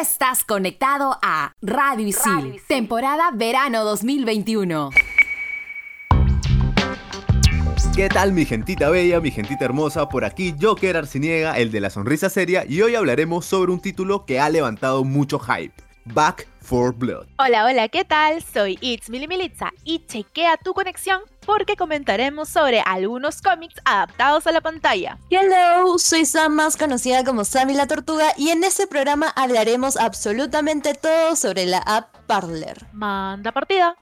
estás conectado a Radio Isil, temporada verano 2021. ¿Qué tal mi gentita bella, mi gentita hermosa? Por aquí Joker Arciniega, el de la sonrisa seria, y hoy hablaremos sobre un título que ha levantado mucho hype. Back for Blood. Hola, hola, ¿qué tal? Soy It's Mili Militza y chequea tu conexión porque comentaremos sobre algunos cómics adaptados a la pantalla. Hello, soy Sam, más conocida como Sammy la Tortuga, y en este programa hablaremos absolutamente todo sobre la app Parler. Manda partida.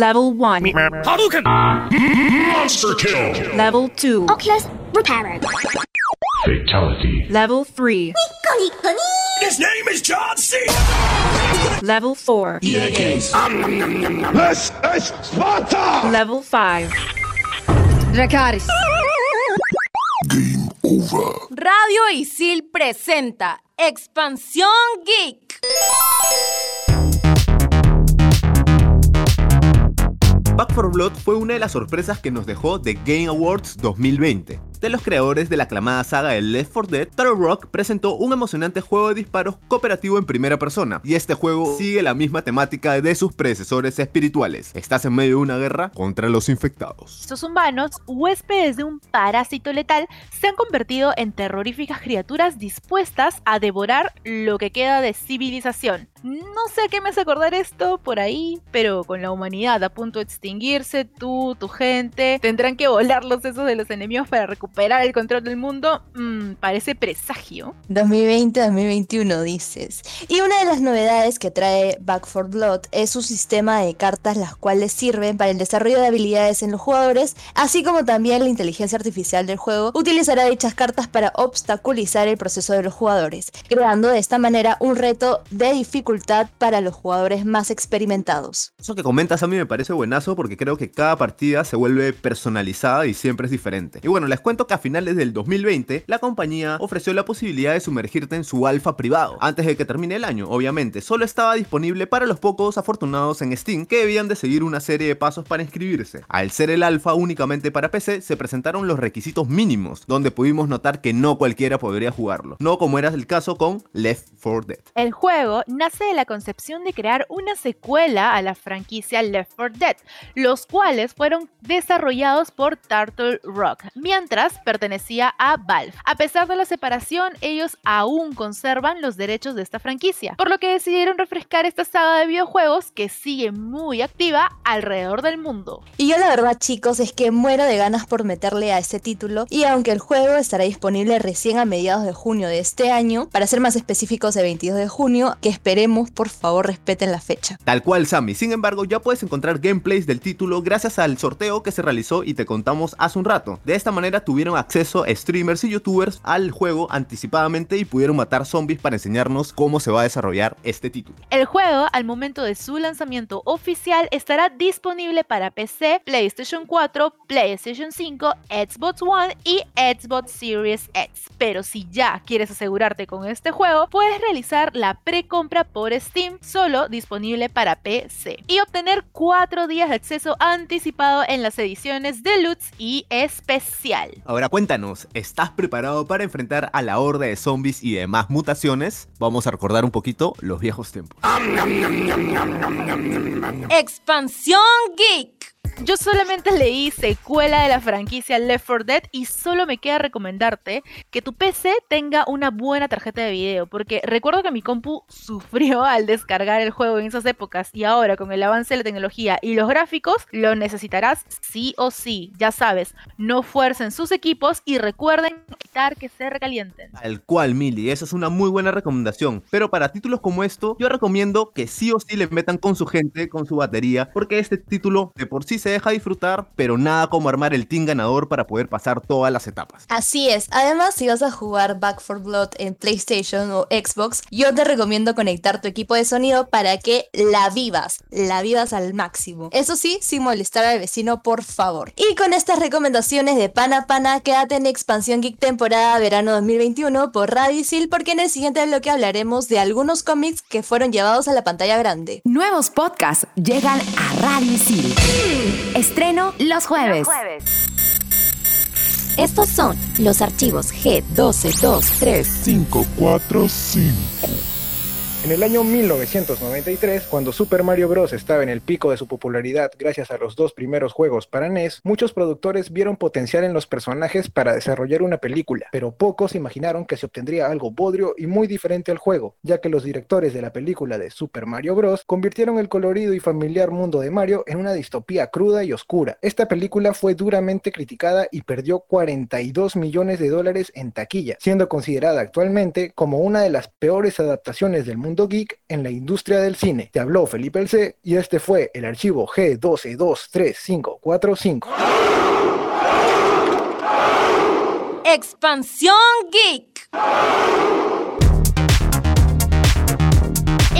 Level 1. Hadouken! Monster kill! Level 2. Oculus repaired. Fatality. Level 3. His name is John C. Level 4. This is Sparta! Level 5. Dracaris. Game over. Radio Isil presenta Expansión Geek. Back for Blood fue una de las sorpresas que nos dejó The Game Awards 2020. De los creadores de la aclamada saga de Left 4 Dead, Turtle Rock presentó un emocionante juego de disparos cooperativo en primera persona, y este juego sigue la misma temática de sus predecesores espirituales. Estás en medio de una guerra contra los infectados. Estos humanos, huéspedes de un parásito letal, se han convertido en terroríficas criaturas dispuestas a devorar lo que queda de civilización. No sé a qué me hace acordar esto por ahí, pero con la humanidad a punto de extinguirse, tú, tu gente, tendrán que volar los sesos de los enemigos para recuperar el control del mundo. Mm, parece presagio. 2020-2021 dices. Y una de las novedades que trae Back for Blood es su sistema de cartas las cuales sirven para el desarrollo de habilidades en los jugadores, así como también la inteligencia artificial del juego utilizará dichas cartas para obstaculizar el proceso de los jugadores, creando de esta manera un reto de dificultad para los jugadores más experimentados. Eso que comentas a mí me parece buenazo porque creo que cada partida se vuelve personalizada y siempre es diferente. Y bueno, les cuento que a finales del 2020 la compañía ofreció la posibilidad de sumergirte en su alfa privado, antes de que termine el año, obviamente. Solo estaba disponible para los pocos afortunados en Steam que debían de seguir una serie de pasos para inscribirse. Al ser el alfa únicamente para PC, se presentaron los requisitos mínimos, donde pudimos notar que no cualquiera podría jugarlo, no como era el caso con Left 4 Dead. El juego nace de la concepción de crear una secuela a la franquicia Left 4 Dead, los cuales fueron desarrollados por Turtle Rock, mientras pertenecía a Valve. A pesar de la separación, ellos aún conservan los derechos de esta franquicia, por lo que decidieron refrescar esta saga de videojuegos que sigue muy activa alrededor del mundo. Y yo la verdad chicos es que muero de ganas por meterle a este título y aunque el juego estará disponible recién a mediados de junio de este año, para ser más específicos de 22 de junio, que esperemos por favor respeten la fecha. Tal cual Sammy, sin embargo ya puedes encontrar gameplays del título gracias al sorteo que se realizó y te contamos hace un rato. De esta manera tuvieron acceso streamers y youtubers al juego anticipadamente y pudieron matar zombies para enseñarnos cómo se va a desarrollar este título. El juego, al momento de su lanzamiento oficial, estará disponible para PC, PlayStation 4, PlayStation 5, Xbox One y Xbox Series X. Pero si ya quieres asegurarte con este juego, puedes realizar la precompra por Steam, solo disponible para PC, y obtener 4 días de acceso anticipado en las ediciones Deluxe y Especial. Ahora cuéntanos, ¿estás preparado para enfrentar a la horda de zombies y demás mutaciones? Vamos a recordar un poquito los viejos tiempos. Expansión Geek. Yo solamente leí secuela de la franquicia Left 4 Dead y solo me queda recomendarte que tu PC tenga una buena tarjeta de video, porque recuerdo que mi compu sufrió al descargar el juego en esas épocas y ahora con el avance de la tecnología y los gráficos lo necesitarás sí o sí. Ya sabes, no fuercen sus equipos y recuerden evitar que se recalienten. Tal cual, Mili, esa es una muy buena recomendación. Pero para títulos como esto, yo recomiendo que sí o sí le metan con su gente, con su batería, porque este título de por sí se deja disfrutar, pero nada como armar el team ganador para poder pasar todas las etapas. Así es, además si vas a jugar Back for Blood en PlayStation o Xbox, yo te recomiendo conectar tu equipo de sonido para que la vivas, la vivas al máximo. Eso sí, sin molestar al vecino, por favor. Y con estas recomendaciones de pana pana, quédate en Expansión Geek temporada verano 2021 por Radisil, porque en el siguiente bloque hablaremos de algunos cómics que fueron llevados a la pantalla grande. Nuevos podcasts llegan a Radio Isil. Estreno los jueves. Estos son los archivos G1223. 545. En el año 1993, cuando Super Mario Bros. estaba en el pico de su popularidad gracias a los dos primeros juegos para NES, muchos productores vieron potencial en los personajes para desarrollar una película, pero pocos imaginaron que se obtendría algo bodrio y muy diferente al juego, ya que los directores de la película de Super Mario Bros. convirtieron el colorido y familiar mundo de Mario en una distopía cruda y oscura. Esta película fue duramente criticada y perdió 42 millones de dólares en taquilla, siendo considerada actualmente como una de las peores adaptaciones del mundo geek en la industria del cine. Te habló Felipe El C y este fue el archivo G122345. Expansión Geek.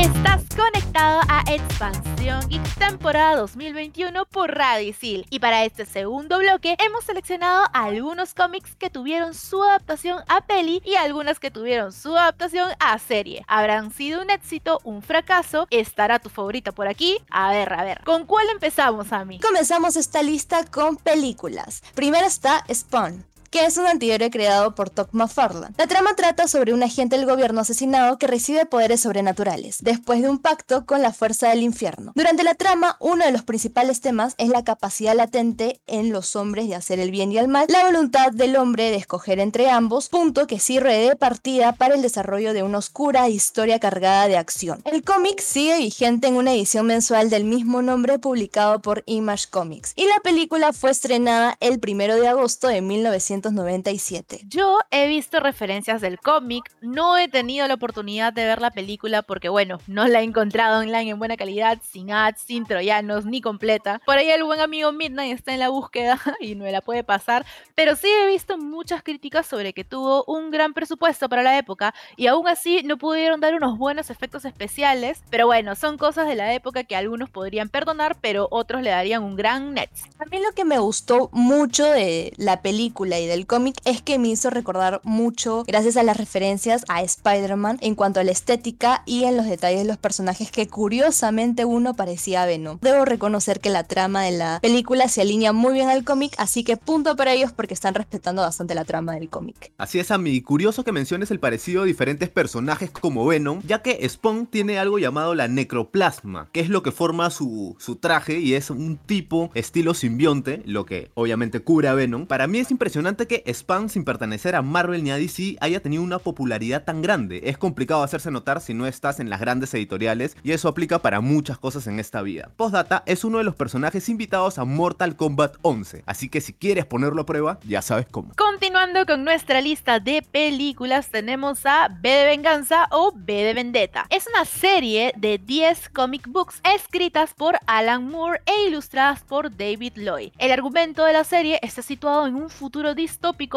Estás conectado a Expansión Geek temporada 2021 por Radicil. Y para este segundo bloque hemos seleccionado algunos cómics que tuvieron su adaptación a peli y algunas que tuvieron su adaptación a serie. ¿Habrán sido un éxito, un fracaso? ¿Estará tu favorita por aquí? A ver, a ver. ¿Con cuál empezamos, Ami? Comenzamos esta lista con películas. Primero está Spawn que es un antihéroe creado por Todd McFarlane. La trama trata sobre un agente del gobierno asesinado que recibe poderes sobrenaturales, después de un pacto con la fuerza del infierno. Durante la trama, uno de los principales temas es la capacidad latente en los hombres de hacer el bien y el mal, la voluntad del hombre de escoger entre ambos, punto que sirve de partida para el desarrollo de una oscura historia cargada de acción. El cómic sigue vigente en una edición mensual del mismo nombre publicado por Image Comics, y la película fue estrenada el 1 de agosto de 1900 1997. Yo he visto referencias del cómic, no he tenido la oportunidad de ver la película porque bueno, no la he encontrado online en buena calidad, sin ads, sin troyanos, ni completa. Por ahí el buen amigo Midnight está en la búsqueda y no me la puede pasar, pero sí he visto muchas críticas sobre que tuvo un gran presupuesto para la época y aún así no pudieron dar unos buenos efectos especiales, pero bueno, son cosas de la época que algunos podrían perdonar, pero otros le darían un gran net. A mí lo que me gustó mucho de la película y del cómic es que me hizo recordar mucho, gracias a las referencias a Spider-Man, en cuanto a la estética y en los detalles de los personajes que curiosamente uno parecía Venom. Debo reconocer que la trama de la película se alinea muy bien al cómic, así que punto para ellos porque están respetando bastante la trama del cómic. Así es, Ami. Curioso que menciones el parecido de diferentes personajes como Venom, ya que Spawn tiene algo llamado la necroplasma, que es lo que forma su, su traje y es un tipo estilo simbionte, lo que obviamente cubre a Venom. Para mí es impresionante que Spawn, sin pertenecer a Marvel ni a DC, haya tenido una popularidad tan grande. Es complicado hacerse notar si no estás en las grandes editoriales y eso aplica para muchas cosas en esta vida. Postdata es uno de los personajes invitados a Mortal Kombat 11, así que si quieres ponerlo a prueba, ya sabes cómo. Continuando con nuestra lista de películas, tenemos a B de Venganza o B de Vendetta. Es una serie de 10 comic books escritas por Alan Moore e ilustradas por David Lloyd. El argumento de la serie está situado en un futuro distópico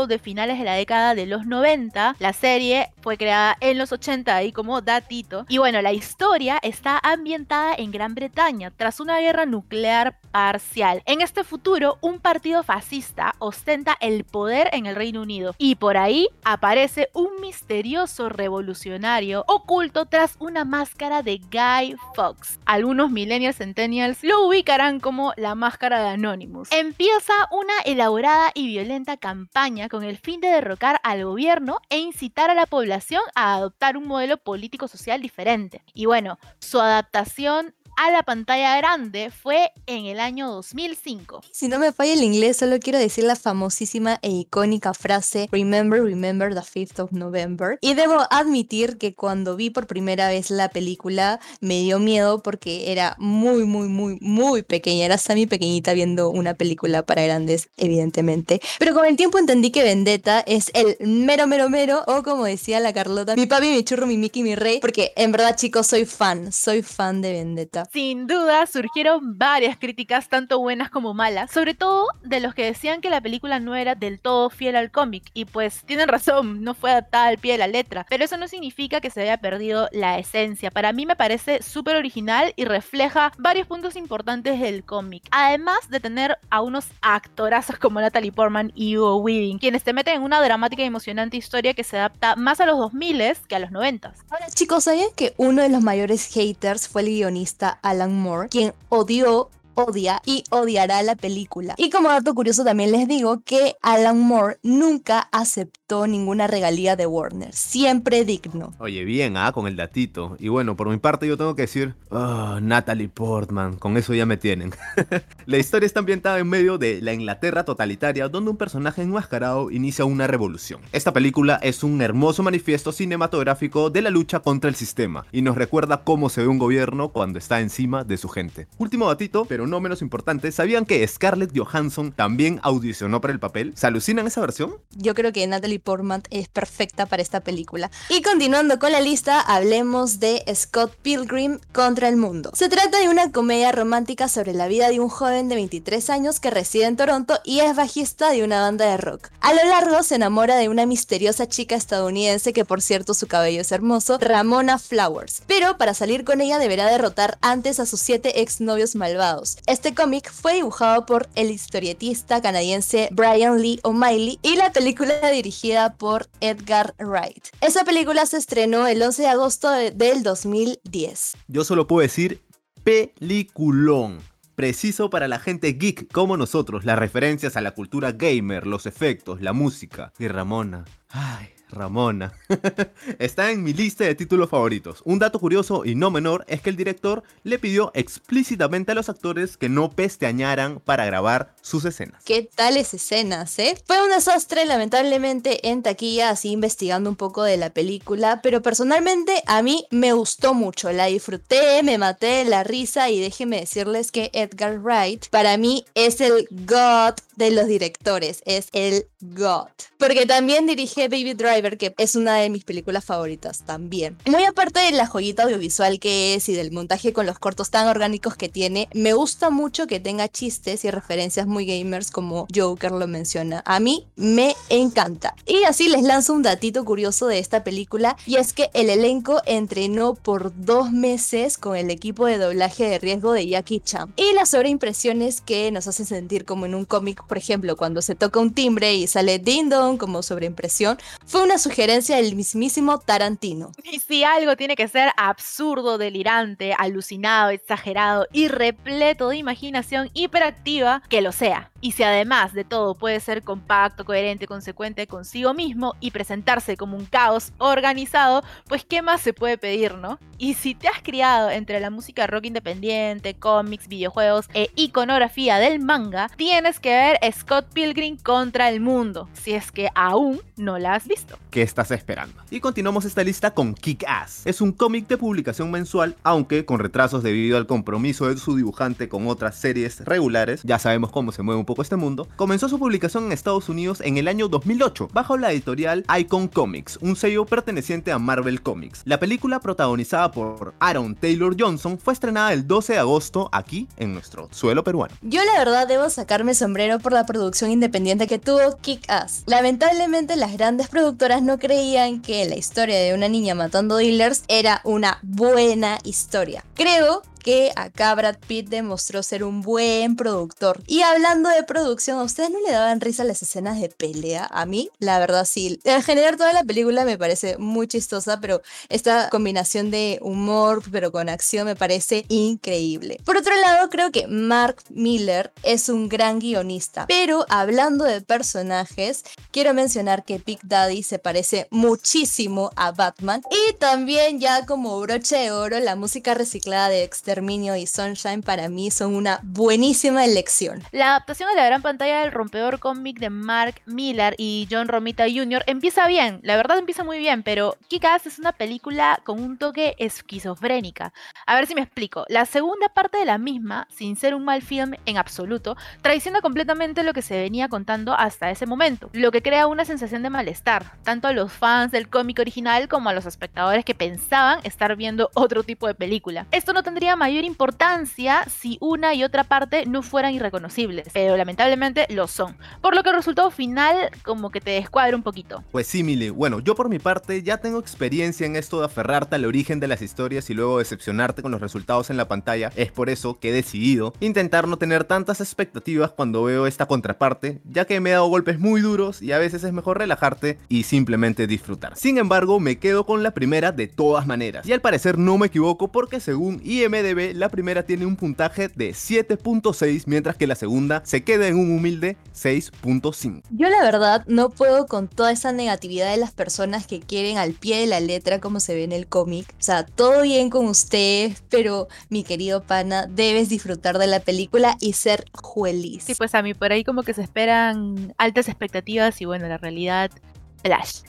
de finales de la década de los 90. La serie fue creada en los 80 ahí como datito. Y bueno, la historia está ambientada en Gran Bretaña tras una guerra nuclear parcial. En este futuro, un partido fascista ostenta el poder en el Reino Unido y por ahí aparece un misterioso revolucionario oculto tras una máscara de Guy Fawkes. Algunos millennials centennials lo ubicarán como la máscara de Anonymous. Empieza una elaborada y violenta campaña con el fin de derrocar al gobierno e incitar a la población a adoptar un modelo político-social diferente. Y bueno, su adaptación a la pantalla grande fue en el año 2005. Si no me falla el inglés, solo quiero decir la famosísima e icónica frase Remember, remember the 5th of November. Y debo admitir que cuando vi por primera vez la película me dio miedo porque era muy, muy, muy, muy pequeña. Era Sammy pequeñita viendo una película para grandes, evidentemente. Pero con el tiempo entendí que Vendetta es el mero, mero, mero, o como decía la Carlota, mi papi, mi churro, mi Mickey, mi rey. Porque en verdad, chicos, soy fan, soy fan de Vendetta. Sin duda surgieron varias críticas, tanto buenas como malas, sobre todo de los que decían que la película no era del todo fiel al cómic, y pues tienen razón, no fue adaptada al pie de la letra, pero eso no significa que se haya perdido la esencia. Para mí me parece súper original y refleja varios puntos importantes del cómic, además de tener a unos actorazos como Natalie Portman y Hugo Weaving, quienes te meten en una dramática y emocionante historia que se adapta más a los 2000 que a los 90. Ahora chicos, ¿sabían que uno de los mayores haters fue el guionista Alan Moore, quien odió odia y odiará la película. Y como dato curioso también les digo que Alan Moore nunca aceptó ninguna regalía de Warner, siempre digno. Oye, bien, ah, con el datito. Y bueno, por mi parte yo tengo que decir, oh, Natalie Portman, con eso ya me tienen. la historia está ambientada en medio de la Inglaterra totalitaria, donde un personaje enmascarado inicia una revolución. Esta película es un hermoso manifiesto cinematográfico de la lucha contra el sistema y nos recuerda cómo se ve un gobierno cuando está encima de su gente. Último datito, pero no menos importante, ¿sabían que Scarlett Johansson también audicionó para el papel? ¿Se alucinan esa versión? Yo creo que Natalie Portman es perfecta para esta película. Y continuando con la lista, hablemos de Scott Pilgrim contra el mundo. Se trata de una comedia romántica sobre la vida de un joven de 23 años que reside en Toronto y es bajista de una banda de rock. A lo largo se enamora de una misteriosa chica estadounidense que por cierto su cabello es hermoso, Ramona Flowers. Pero para salir con ella deberá derrotar antes a sus siete exnovios malvados. Este cómic fue dibujado por el historietista canadiense Brian Lee O'Malley y la película dirigida por Edgar Wright. Esa película se estrenó el 11 de agosto de- del 2010. Yo solo puedo decir peliculón. Preciso para la gente geek como nosotros, las referencias a la cultura gamer, los efectos, la música. Y Ramona. Ay, Ramona. Está en mi lista de títulos favoritos. Un dato curioso y no menor es que el director le pidió explícitamente a los actores que no pesteñaran para grabar sus escenas. ¿Qué tales escenas, eh? Fue un desastre, lamentablemente, en taquilla, así investigando un poco de la película, pero personalmente a mí me gustó mucho, la disfruté, me maté de la risa y déjenme decirles que Edgar Wright para mí es el god de los directores, es el god. Porque también dirige Baby Driver, que es una de mis películas favoritas también. Muy aparte de la joyita audiovisual que es y del montaje con los cortos tan orgánicos que tiene, me gusta mucho que tenga chistes y referencias muy gamers como Joker lo menciona. A mí me encanta. Y así les lanzo un datito curioso de esta película y es que el elenco entrenó por dos meses con el equipo de doblaje de riesgo de Jackie Chan. Y las sobreimpresiones que nos hacen sentir como en un cómic, por ejemplo, cuando se toca un timbre y sale Ding Dong como sobreimpresión, fue una sugerencia del mismísimo Tarantino. Y si algo tiene que ser absurdo, delirante, alucinado, exagerado y repleto de imaginación hiperactiva, que lo sea. Y si además de todo puede ser compacto, coherente, consecuente consigo mismo y presentarse como un caos organizado, pues qué más se puede pedir, ¿no? Y si te has criado entre la música rock independiente, cómics, videojuegos e iconografía del manga, tienes que ver Scott Pilgrim contra el mundo, si es que aún no la has visto. ¿Qué estás esperando? Y continuamos esta lista con Kick Ass. Es un cómic de publicación mensual, aunque con retrasos debido al compromiso de su dibujante con otras series regulares, ya sabemos cómo se mueve un poco este mundo, comenzó su publicación en Estados Unidos en el año 2008, bajo la editorial Icon Comics, un sello perteneciente a Marvel Comics. La película protagonizada por Aaron Taylor Johnson fue estrenada el 12 de agosto aquí en nuestro suelo peruano. Yo la verdad debo sacarme sombrero por la producción independiente que tuvo Kick Ass. Lamentablemente las grandes productoras no creían que la historia de una niña matando dealers era una buena historia. Creo que acá Brad Pitt demostró ser un buen productor. Y hablando de producción, ¿a ustedes no le daban risa las escenas de pelea? A mí, la verdad sí. En general toda la película me parece muy chistosa, pero esta combinación de humor pero con acción me parece increíble. Por otro lado, creo que Mark Miller es un gran guionista. Pero hablando de personajes, quiero mencionar que Big Daddy se parece muchísimo a Batman. Y también ya como broche de oro, la música reciclada de Y Sunshine para mí son una buenísima elección. La adaptación a la gran pantalla del rompedor cómic de Mark Millar y John Romita Jr. empieza bien, la verdad empieza muy bien, pero Kick-Ass es una película con un toque esquizofrénica. A ver si me explico. La segunda parte de la misma, sin ser un mal film en absoluto, traiciona completamente lo que se venía contando hasta ese momento, lo que crea una sensación de malestar, tanto a los fans del cómic original como a los espectadores que pensaban estar viendo otro tipo de película. Esto no tendría mayor importancia si una y otra parte no fueran irreconocibles, pero lamentablemente lo son, por lo que el resultado final como que te descuadra un poquito. Pues sí, Mili. Bueno, yo por mi parte ya tengo experiencia en esto de aferrarte al origen de las historias y luego decepcionarte con los resultados en la pantalla. Es por eso que he decidido intentar no tener tantas expectativas cuando veo esta contraparte, ya que me he dado golpes muy duros y a veces es mejor relajarte y simplemente disfrutar. Sin embargo, me quedo con la primera de todas maneras. Y al parecer no me equivoco porque según IMDb IMDB, la primera tiene un puntaje de 7.6, mientras que la segunda se queda en un humilde 6.5. Yo la verdad no puedo con toda esa negatividad de las personas que quieren al pie de la letra como se ve en el cómic. O sea, todo bien con ustedes, pero mi querido pana, debes disfrutar de la película y ser feliz. Sí, pues a mí por ahí como que se esperan altas expectativas y bueno, la realidad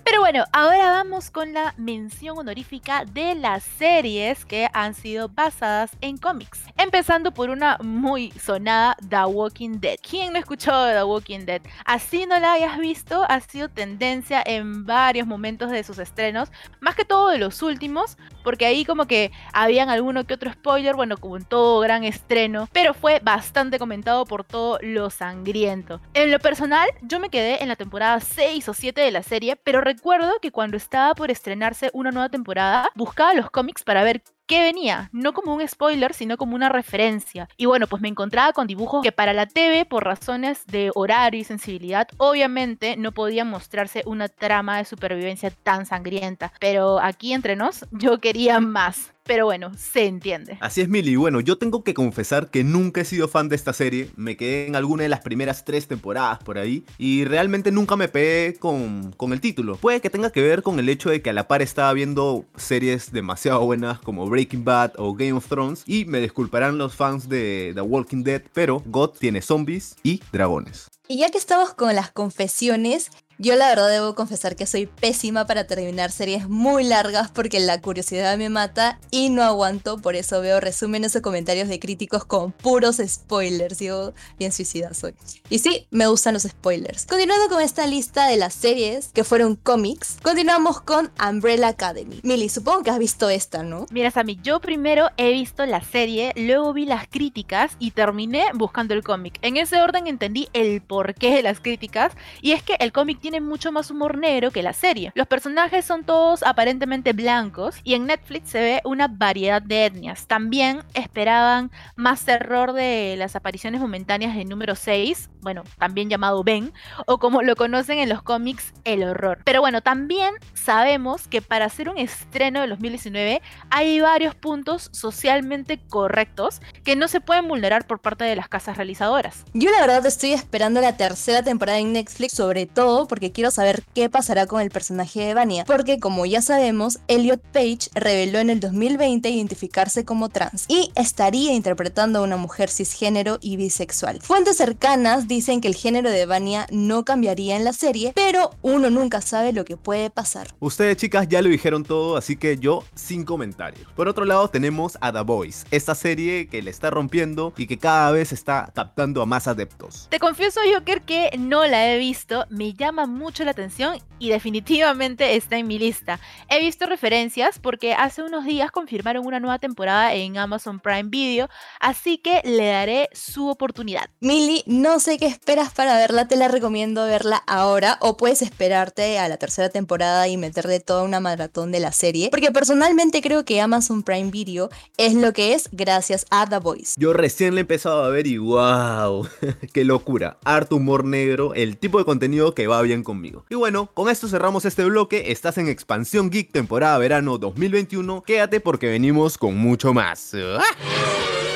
Pero bueno, ahora vamos con la mención honorífica de las series que han sido basadas en cómics. Empezando por una muy sonada, The Walking Dead. ¿Quién no escuchó de The Walking Dead? Así no la hayas visto, ha sido tendencia en varios momentos de sus estrenos, más que todo de los últimos, porque ahí como que habían alguno que otro spoiler, bueno, como en todo gran estreno, pero fue bastante comentado por todo lo sangriento. En lo personal, yo me quedé en la temporada 6 o 7 de la serie pero recuerdo que cuando estaba por estrenarse una nueva temporada, buscaba los cómics para ver qué venía, no como un spoiler, sino como una referencia. Y bueno, pues me encontraba con dibujos que para la TV, por razones de horario y sensibilidad, obviamente no podía mostrarse una trama de supervivencia tan sangrienta. Pero aquí entre nos, yo quería más. Pero bueno, se entiende. Así es, Milly. Bueno, yo tengo que confesar que nunca he sido fan de esta serie. Me quedé en alguna de las primeras tres temporadas por ahí. Y realmente nunca me pegué con, con el título. Puede que tenga que ver con el hecho de que a la par estaba viendo series demasiado buenas como Breaking Bad o Game of Thrones. Y me disculparán los fans de The Walking Dead, pero God tiene zombies y dragones. Y ya que estamos con las confesiones, yo la verdad debo confesar que soy pésima para terminar series muy largas porque la curiosidad me mata y no aguanto, por eso veo resúmenes o comentarios de críticos con puros spoilers, yo bien suicida soy. Y sí, me gustan los spoilers. Continuando con esta lista de las series que fueron cómics, continuamos con Umbrella Academy. Milly, supongo que has visto esta, ¿no? Mira, Sammy, yo primero he visto la serie, luego vi las críticas y terminé buscando el cómic. En ese orden entendí el porqué de las críticas y es que el cómic tiene mucho más humor negro que la serie. Los personajes son todos aparentemente blancos y en Netflix se ve una variedad de etnias. También esperaban más terror de las apariciones momentáneas del número 6, bueno, también llamado Ben, o como lo conocen en los cómics, el horror. Pero bueno, también sabemos que para hacer un estreno de 2019 hay varios puntos socialmente correctos que no se pueden vulnerar por parte de las casas realizadoras. Yo la verdad estoy esperando la tercera temporada en Netflix, sobre todo porque quiero saber qué pasará con el personaje de Vania, porque como ya sabemos, Elliot Page reveló en el 2020 identificarse como trans y estaría interpretando a una mujer cisgénero y bisexual. Fuentes cercanas dicen que el género de Vania no cambiaría en la serie, pero uno nunca sabe lo que puede pasar. Ustedes chicas ya lo dijeron todo, así que yo sin comentarios. Por otro lado tenemos a The Voice, esta serie que le está rompiendo y que cada vez está captando a más adeptos. Te confieso, Joker, que no la he visto, me llama mucho la atención y definitivamente está en mi lista. He visto referencias porque hace unos días confirmaron una nueva temporada en Amazon Prime Video, así que le daré su oportunidad. Milly, no sé qué esperas para verla, te la recomiendo verla ahora o puedes esperarte a la tercera temporada y meterle toda una maratón de la serie, porque personalmente creo que Amazon Prime Video es lo que es gracias a The Voice. Yo recién le he empezado a ver y wow, qué locura, harto humor negro, el tipo de contenido que va bien conmigo. Y bueno, con esto cerramos este bloque, estás en Expansión Geek temporada verano 2021, quédate porque venimos con mucho más. ¡Ah!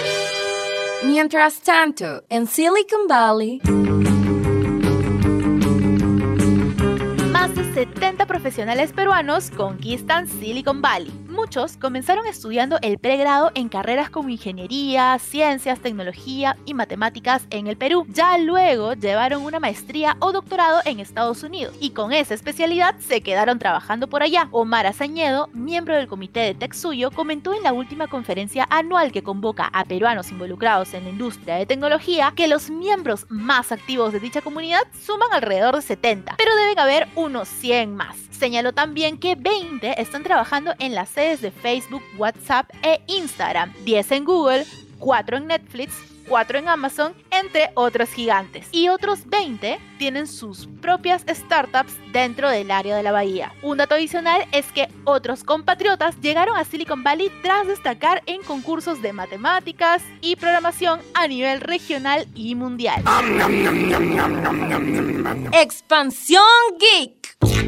Mientras tanto, en Silicon Valley... Más de 70 profesionales peruanos conquistan Silicon Valley. Muchos comenzaron estudiando el pregrado en carreras como ingeniería, ciencias, tecnología y matemáticas en el Perú. Ya luego llevaron una maestría o doctorado en Estados Unidos y con esa especialidad se quedaron trabajando por allá. Omar Azañedo, miembro del comité de TechSuyo, comentó en la última conferencia anual que convoca a peruanos involucrados en la industria de tecnología que los miembros más activos de dicha comunidad suman alrededor de 70, pero deben haber unos 100 más. Señaló también que 20 están trabajando en las de Facebook, WhatsApp e Instagram, 10 en Google, 4 en Netflix, 4 en Amazon, entre otros gigantes. Y otros 20 tienen sus propias startups dentro del área de la bahía. Un dato adicional es que otros compatriotas llegaron a Silicon Valley tras destacar en concursos de matemáticas y programación a nivel regional y mundial. Expansión Geek.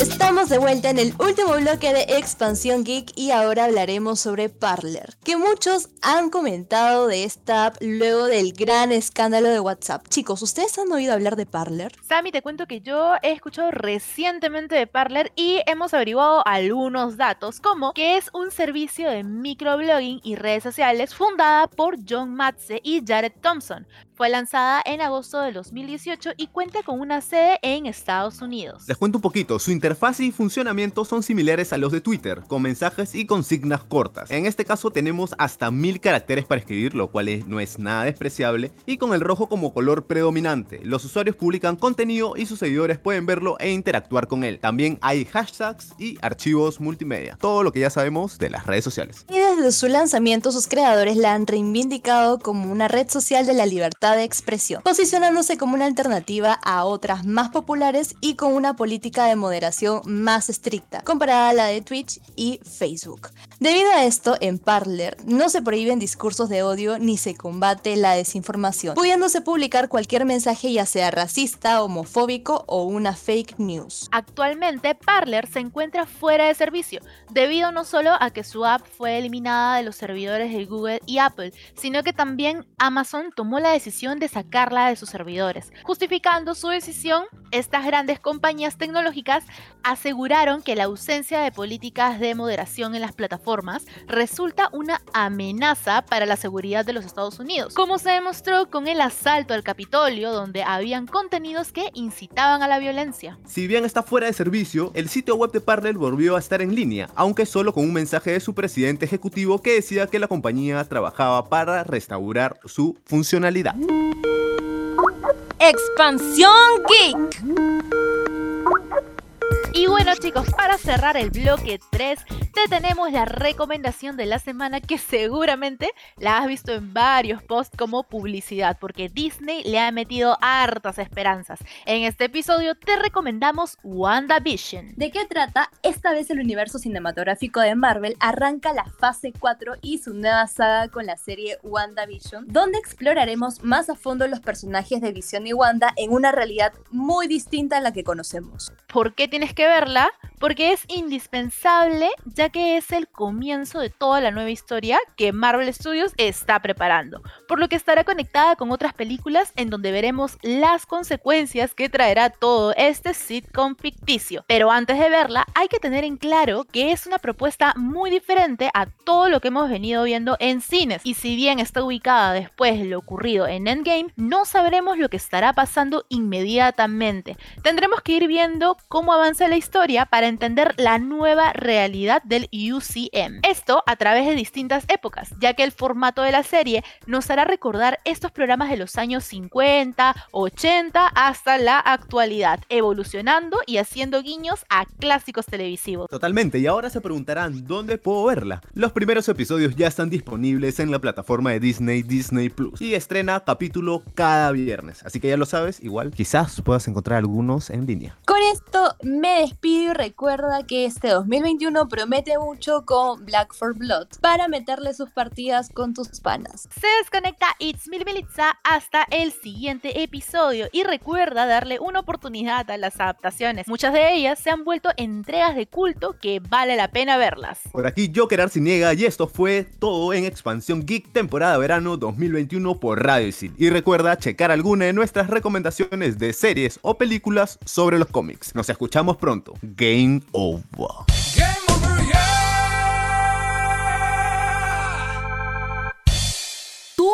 Estamos de vuelta en el último bloque de Expansión Geek y ahora hablaremos sobre Parler, que muchos han comentado de esta app luego del gran escándalo de WhatsApp. Chicos, ¿ustedes han oído hablar de Parler? Sammy, te cuento que yo he escuchado recientemente de Parler y hemos averiguado algunos datos, como que es un servicio de microblogging y redes sociales fundada por John Matze y Jared Thompson. Fue lanzada en agosto de 2018 y cuenta con una sede en Estados Unidos. Les cuento un poquito, su interfaz y funcionamiento son similares a los de Twitter, con mensajes y consignas cortas. En este caso tenemos hasta mil caracteres para escribir, lo cual no es nada despreciable, y con el rojo como color predominante. Los usuarios publican contenido y sus seguidores pueden verlo e interactuar con él. También hay hashtags y archivos multimedia. Todo lo que ya sabemos de las redes sociales. Y desde su lanzamiento sus creadores la han reivindicado como una red social de la libertad de expresión, posicionándose como una alternativa a otras más populares y con una política de moderación más estricta, comparada a la de Twitch y Facebook. Debido a esto, en Parler no se prohíben discursos de odio ni se combate la desinformación, pudiéndose publicar cualquier mensaje ya sea racista, homofóbico o una fake news. Actualmente, Parler se encuentra fuera de servicio, debido no solo a que su app fue eliminada de los servidores de Google y Apple, sino que también Amazon tomó la decisión de sacarla de sus servidores. Justificando su decisión, estas grandes compañías tecnológicas aseguraron que la ausencia de políticas de moderación en las plataformas resulta una amenaza para la seguridad de los Estados Unidos, como se demostró con el asalto al Capitolio, donde habían contenidos que incitaban a la violencia. Si bien está fuera de servicio, el sitio web de Parler volvió a estar en línea, aunque solo con un mensaje de su presidente ejecutivo que decía que la compañía trabajaba para restaurar su funcionalidad. Expansión Geek. Y bueno chicos, para cerrar el bloque 3, te tenemos la recomendación de la semana que seguramente la has visto en varios posts como publicidad, porque Disney le ha metido hartas esperanzas. En este episodio te recomendamos WandaVision. ¿De qué trata? Esta vez el universo cinematográfico de Marvel arranca la fase 4 y su nueva saga con la serie WandaVision, donde exploraremos más a fondo los personajes de Visión y Wanda en una realidad muy distinta a la que conocemos. ¿Por qué tienes que verla? Porque es indispensable ya que es el comienzo de toda la nueva historia que Marvel Studios está preparando, por lo que estará conectada con otras películas en donde veremos las consecuencias que traerá todo este sitcom ficticio. Pero antes de verla hay que tener en claro que es una propuesta muy diferente a todo lo que hemos venido viendo en cines y si bien está ubicada después de lo ocurrido en Endgame, no sabremos lo que estará pasando inmediatamente. Tendremos que ir viendo cómo avanza la historia para entender la nueva realidad del UCM. Esto a través de distintas épocas, ya que el formato de la serie nos hará recordar estos programas de los años 50, 80 hasta la actualidad, evolucionando y haciendo guiños a clásicos televisivos. Totalmente, y ahora se preguntarán dónde puedo verla. Los primeros episodios ya están disponibles en la plataforma de Disney, Disney Plus, y estrena capítulo cada viernes. Así que ya lo sabes, igual quizás puedas encontrar algunos en línea. Con esto me despido y recuerda que este 2021 promete mucho con Black for Blood para meterle sus partidas con tus panas. Se desconecta It's Mil hasta el siguiente episodio y recuerda darle una oportunidad a las adaptaciones. Muchas de ellas se han vuelto entregas de culto que vale la pena verlas. Por aquí Joker Arciniega y esto fue todo en Expansión Geek temporada verano 2021 por Radio Isil. Y recuerda checar alguna de nuestras recomendaciones de series o películas sobre los cómics. Nos escuchamos pronto. Game over.